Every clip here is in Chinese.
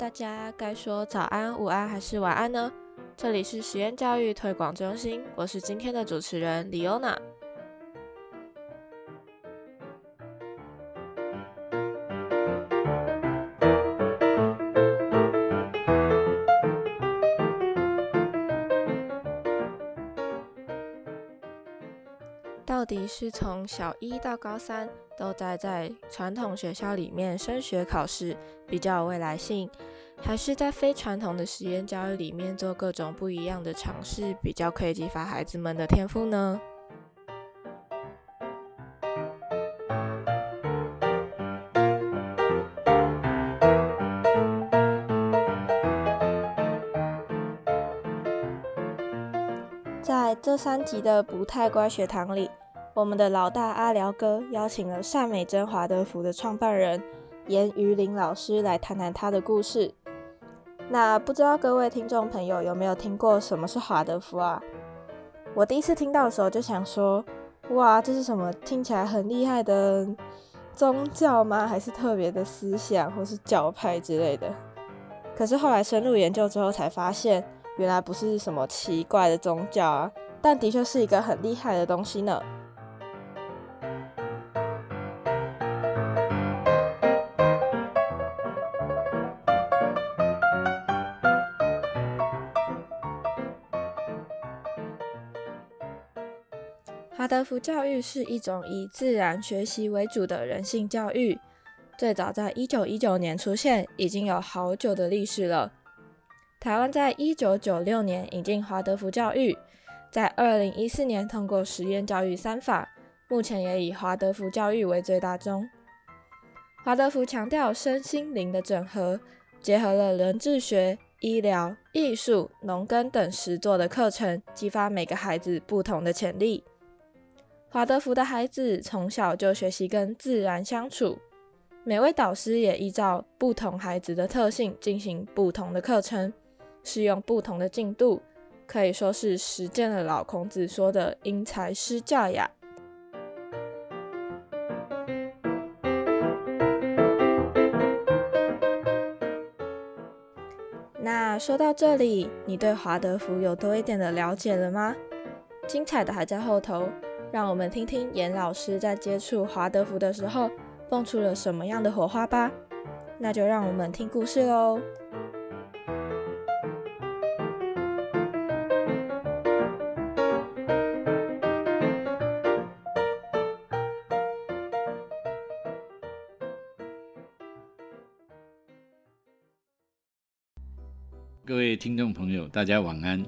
大家该说早安、午安还是晚安呢？这里是实验教育推广中心，我是今天的主持人李欧娜。到底是从小一到高三都待在传统学校里面升学考试比较有未来性，还是在非传统的实验教育里面做各种不一样的尝试，比较可以激发孩子们的天赋呢？在这三集的不太乖学堂里。我们的老大阿辽哥邀请了善美珍华德福的创办人严于林老师来谈谈他的故事。那不知道各位听众朋友有没有听过什么是华德福啊？我第一次听到的时候就想说，哇，这是什么听起来很厉害的宗教吗？还是特别的思想或是教派之类的？可是后来深入研究之后才发现，原来不是什么奇怪的宗教啊，但的确是一个很厉害的东西呢。德福教育是一种以自然学习为主的人性教育，最早在一九一九年出现，已经有好久的历史了。台湾在一九九六年引进华德福教育，在二零一四年通过实验教育三法，目前也以华德福教育为最大宗。华德福强调身心灵的整合，结合了人智学、医疗、艺术、农耕等实作的课程，激发每个孩子不同的潜力。华德福的孩子从小就学习跟自然相处，每位导师也依照不同孩子的特性进行不同的课程，适用不同的进度，可以说是实践了老孔子说的“因材施教”呀。那说到这里，你对华德福有多一点的了解了吗？精彩的还在后头。让我们听听严老师在接触华德福的时候，蹦出了什么样的火花吧。那就让我们听故事喽。各位听众朋友，大家晚安。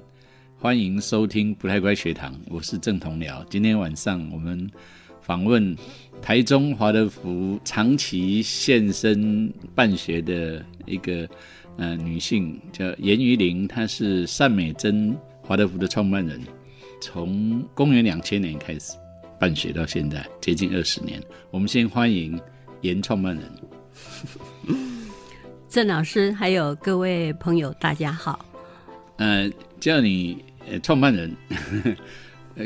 欢迎收听不太乖学堂，我是郑同僚。今天晚上我们访问台中华德福长期现身办学的一个呃女性，叫严于玲，她是善美珍华德福的创办人，从公元两千年开始办学到现在接近二十年。我们先欢迎严创办人，郑老师，还有各位朋友，大家好。呃，叫你。呃，创办人，呃，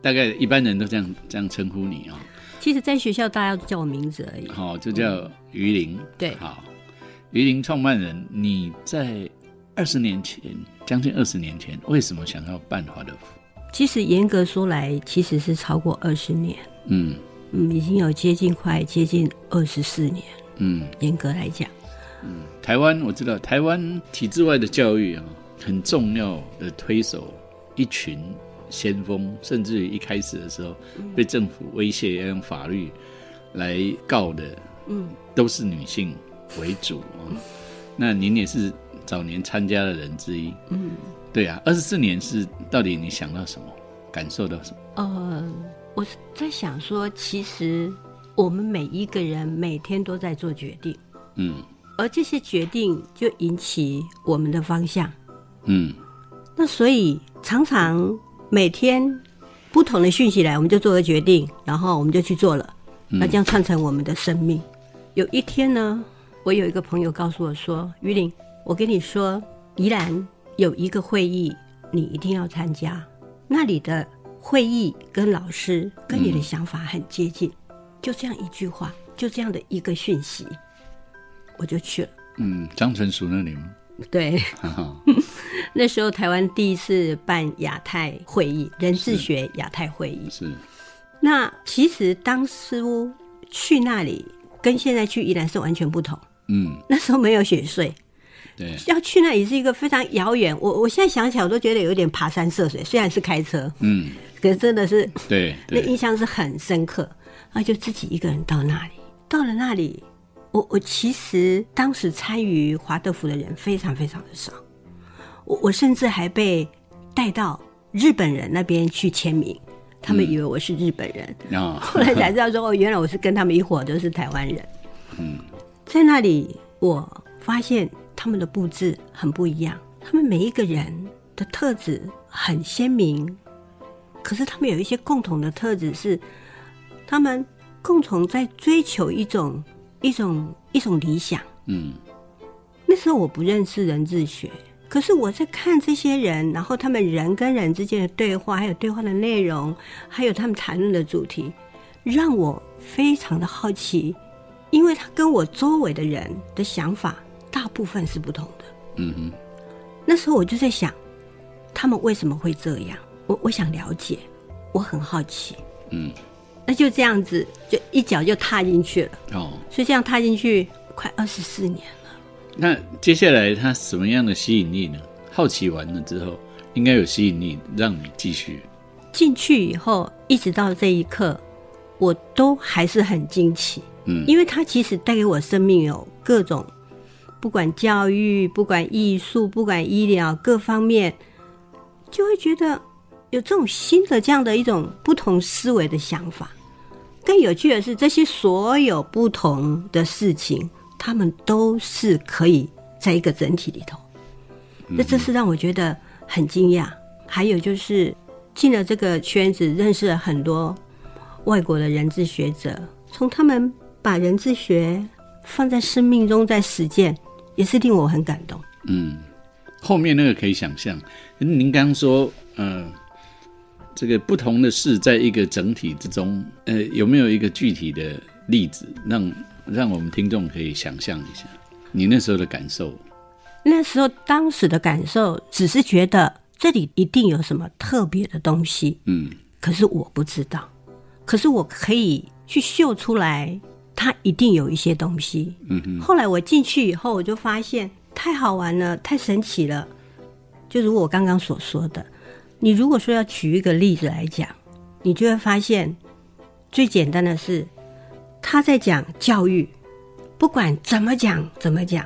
大概一般人都这样这样称呼你啊。其实，在学校大家都叫我名字而已。好，就叫于林。对，好，于林创办人，你在二十年前，将近二十年前，为什么想要办华德福？其实严格说来，其实是超过二十年。嗯嗯，已经有接近快接近二十四年。嗯，严格来讲，嗯，台湾我知道，台湾体制外的教育啊。很重要的推手，一群先锋，甚至于一开始的时候被政府威胁要用法律来告的，嗯，都是女性为主啊。那您也是早年参加的人之一，嗯，对啊。二十四年是到底你想到什么，感受到什么？呃，我在想说，其实我们每一个人每天都在做决定，嗯，而这些决定就引起我们的方向。嗯，那所以常常每天不同的讯息来，我们就做个决定，然后我们就去做了，那这样串成我们的生命。有一天呢，我有一个朋友告诉我说：“于林，我跟你说，宜兰有一个会议，你一定要参加。那里的会议跟老师跟你的想法很接近。”就这样一句话，就这样的一个讯息，我就去了。嗯，张纯熟那里吗？对，那时候台湾第一次办亚太会议，人智学亚太会议是。那其实当初去那里跟现在去宜兰是完全不同。嗯，那时候没有雪隧，对，要去那里是一个非常遥远。我我现在想起来，我都觉得有点爬山涉水，虽然是开车，嗯，可是真的是对，那印象是很深刻。那就自己一个人到那里，到了那里。我我其实当时参与华德福的人非常非常的少，我我甚至还被带到日本人那边去签名，他们以为我是日本人，后来才知道说哦，原来我是跟他们一伙都是台湾人。嗯，在那里我发现他们的布置很不一样，他们每一个人的特质很鲜明，可是他们有一些共同的特质是，他们共同在追求一种。一种一种理想，嗯，那时候我不认识人智学，可是我在看这些人，然后他们人跟人之间的对话，还有对话的内容，还有他们谈论的主题，让我非常的好奇，因为他跟我周围的人的想法大部分是不同的，嗯哼。那时候我就在想，他们为什么会这样？我我想了解，我很好奇，嗯。那就这样子，就一脚就踏进去了。哦，所以这样踏进去快二十四年了。那接下来它什么样的吸引力呢？好奇完了之后，应该有吸引力让你继续进去以后，一直到这一刻，我都还是很惊奇。嗯，因为它其实带给我生命有各种，不管教育、不管艺术、不管医疗各方面，就会觉得有这种新的这样的一种不同思维的想法。更有趣的是，这些所有不同的事情，他们都是可以在一个整体里头。那这是让我觉得很惊讶。还有就是进了这个圈子，认识了很多外国的人智学者，从他们把人智学放在生命中在实践，也是令我很感动。嗯，后面那个可以想象。您刚刚说，嗯。这个不同的事，在一个整体之中，呃，有没有一个具体的例子，让让我们听众可以想象一下你那时候的感受？那时候当时的感受，只是觉得这里一定有什么特别的东西，嗯，可是我不知道，可是我可以去嗅出来，它一定有一些东西，嗯哼。后来我进去以后，我就发现太好玩了，太神奇了，就如我刚刚所说的。你如果说要举一个例子来讲，你就会发现，最简单的是，他在讲教育，不管怎么讲怎么讲，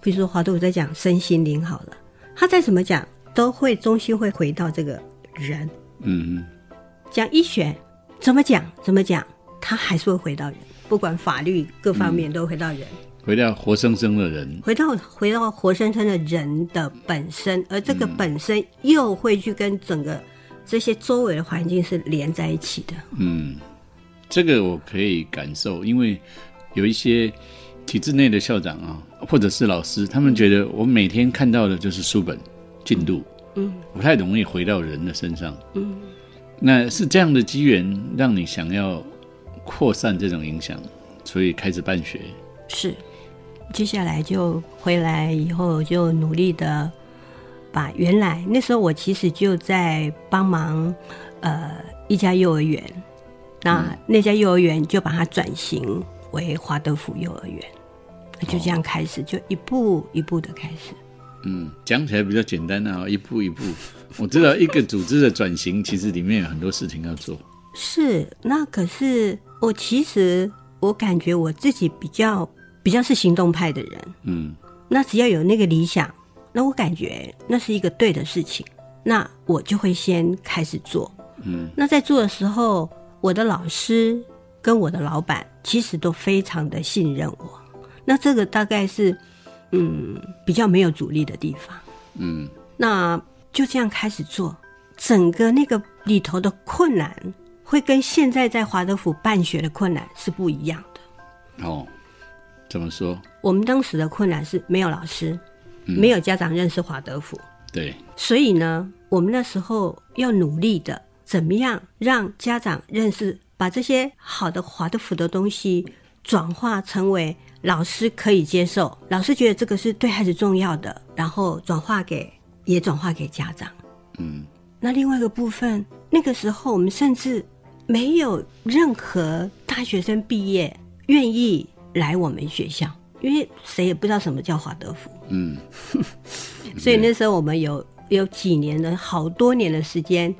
比如说华德我在讲身心灵好了，他再怎么讲，都会中心会回到这个人。嗯。讲医学怎么讲怎么讲，他还是会回到人，不管法律各方面都回到人。回到活生生的人，回到回到活生生的人的本身，而这个本身又会去跟整个这些周围的环境是连在一起的。嗯，这个我可以感受，因为有一些体制内的校长啊，或者是老师，他们觉得我每天看到的就是书本进度，嗯，不太容易回到人的身上。嗯，那是这样的机缘让你想要扩散这种影响，所以开始办学是。接下来就回来以后，就努力的把原来那时候我其实就在帮忙，呃，一家幼儿园，那那家幼儿园就把它转型为华德福幼儿园，就这样开始，就一步一步的开始。嗯，讲起来比较简单啊，一步一步。我知道一个组织的转型，其实里面有很多事情要做。是，那可是我其实我感觉我自己比较。比较是行动派的人，嗯，那只要有那个理想，那我感觉那是一个对的事情，那我就会先开始做，嗯，那在做的时候，我的老师跟我的老板其实都非常的信任我，那这个大概是，嗯，比较没有阻力的地方，嗯，那就这样开始做，整个那个里头的困难会跟现在在华德福办学的困难是不一样的，哦。怎么说？我们当时的困难是没有老师，没有家长认识华德福。对，所以呢，我们那时候要努力的，怎么样让家长认识，把这些好的华德福的东西转化成为老师可以接受，老师觉得这个是对孩子重要的，然后转化给也转化给家长。嗯，那另外一个部分，那个时候我们甚至没有任何大学生毕业愿意来我们学校，因为谁也不知道什么叫华德福。嗯，所以那时候我们有有几年的好多年的时间，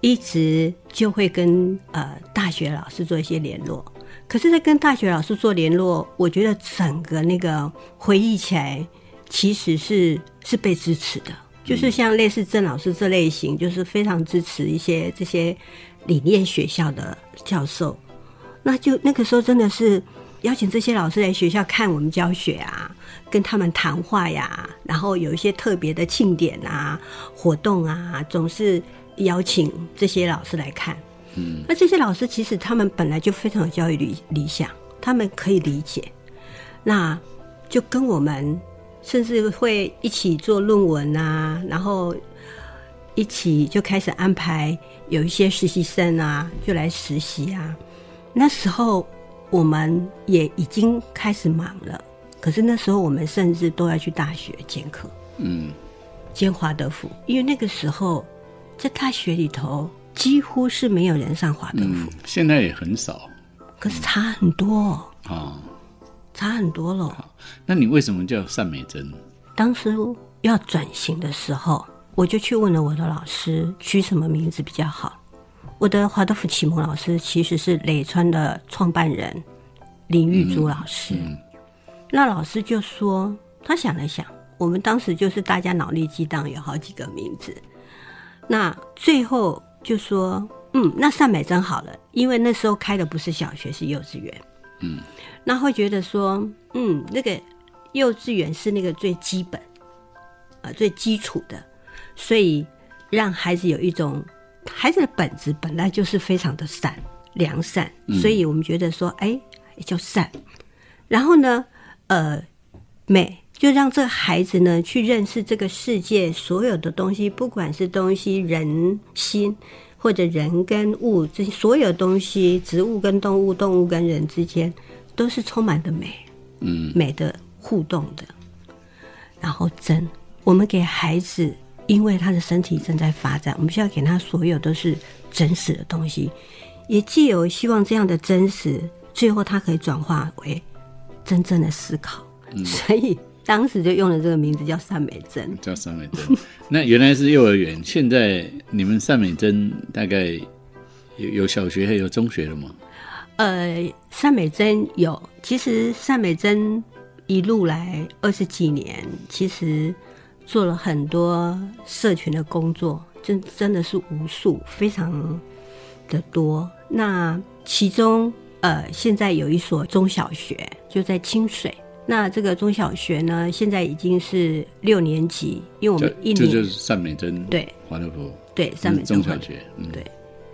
一直就会跟呃大学老师做一些联络。可是，在跟大学老师做联络，我觉得整个那个回忆起来，其实是是被支持的。就是像类似郑老师这类型，就是非常支持一些这些理念学校的教授。那就那个时候，真的是邀请这些老师来学校看我们教学啊，跟他们谈话呀，然后有一些特别的庆典啊、活动啊，总是邀请这些老师来看。嗯那这些老师其实他们本来就非常有教育理理想，他们可以理解，那就跟我们甚至会一起做论文啊，然后一起就开始安排有一些实习生啊，就来实习啊。那时候我们也已经开始忙了，可是那时候我们甚至都要去大学兼课，嗯，兼华德福，因为那个时候在大学里头。几乎是没有人上华德福，现在也很少，可是差很多啊，差很多了。那你为什么叫单美珍？当时要转型的时候，我就去问了我的老师，取什么名字比较好。我的华德福启蒙老师其实是磊川的创办人林玉珠老师，那老师就说，他想了想，我们当时就是大家脑力激荡，有好几个名字，那最后。就说，嗯，那上美真好了，因为那时候开的不是小学，是幼稚园，嗯，那会觉得说，嗯，那个幼稚园是那个最基本，呃，最基础的，所以让孩子有一种孩子的本质本来就是非常的善良善，所以我们觉得说，哎，也叫善，然后呢，呃，美。就让这孩子呢去认识这个世界所有的东西，不管是东西、人心，或者人跟物，这些所有东西，植物跟动物、动物跟人之间，都是充满的美，嗯，美的互动的。然后真，我们给孩子，因为他的身体正在发展，我们需要给他所有都是真实的东西，也既有希望这样的真实，最后他可以转化为真正的思考，所以。当时就用了这个名字叫善美珍，叫善美珍。那原来是幼儿园，现在你们善美珍大概有有小学还有中学了吗？呃，善美珍有，其实善美珍一路来二十几年，其实做了很多社群的工作，真真的是无数，非常的多。那其中呃，现在有一所中小学就在清水。那这个中小学呢，现在已经是六年级，因为我们一年就是善美珍对华德福对善美珍中小学，嗯对，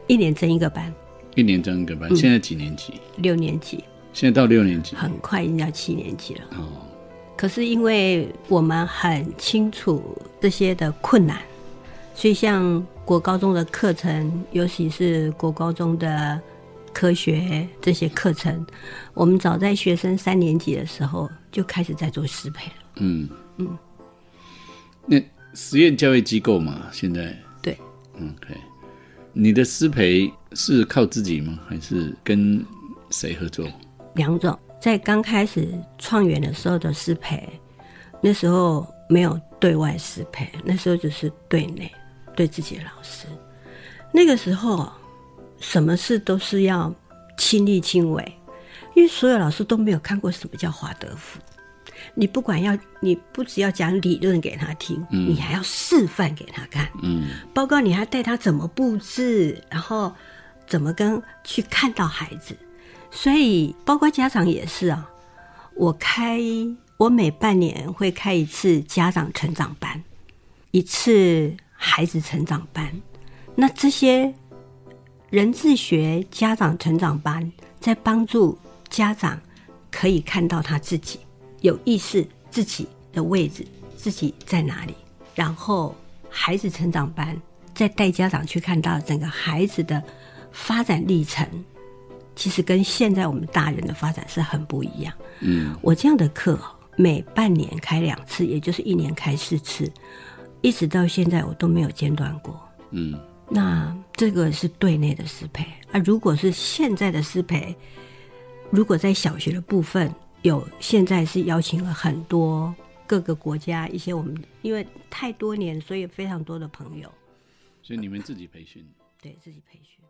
一年增一个班，一年增一个班，现在几年级？六年级，现在到六年级，很快已经要七年级了哦。可是因为我们很清楚这些的困难，所以像国高中的课程，尤其是国高中的。科学这些课程，我们早在学生三年级的时候就开始在做师培了。嗯嗯，那实验教育机构嘛，现在对，嗯，OK，你的师培是靠自己吗？还是跟谁合作？两种，在刚开始创园的时候的师培，那时候没有对外师培，那时候只是对内对自己的老师，那个时候。什么事都是要亲力亲为，因为所有老师都没有看过什么叫华德福。你不管要，你不只要讲理论给他听，你还要示范给他看。嗯，包括你还带他怎么布置，然后怎么跟去看到孩子。所以，包括家长也是啊。我开，我每半年会开一次家长成长班，一次孩子成长班。那这些。人智学家长成长班在帮助家长可以看到他自己有意识自己的位置自己在哪里，然后孩子成长班再带家长去看到整个孩子的发展历程，其实跟现在我们大人的发展是很不一样。嗯，我这样的课每半年开两次，也就是一年开四次，一直到现在我都没有间断过。嗯，那这个是对内的失陪啊。如果是现在的失陪，如果在小学的部分有，现在是邀请了很多各个国家一些我们，因为太多年，所以非常多的朋友。所以你们自己培训？对自己培训。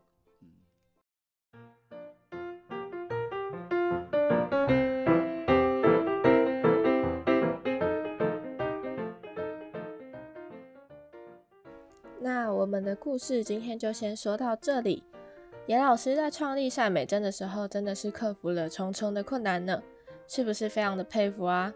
我们的故事今天就先说到这里。严老师在创立善美真的时候，真的是克服了重重的困难呢，是不是非常的佩服啊？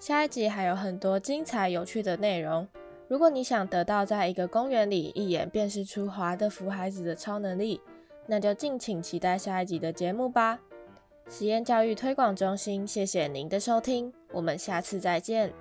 下一集还有很多精彩有趣的内容。如果你想得到在一个公园里一眼辨识出华德福孩子的超能力，那就敬请期待下一集的节目吧。实验教育推广中心，谢谢您的收听，我们下次再见。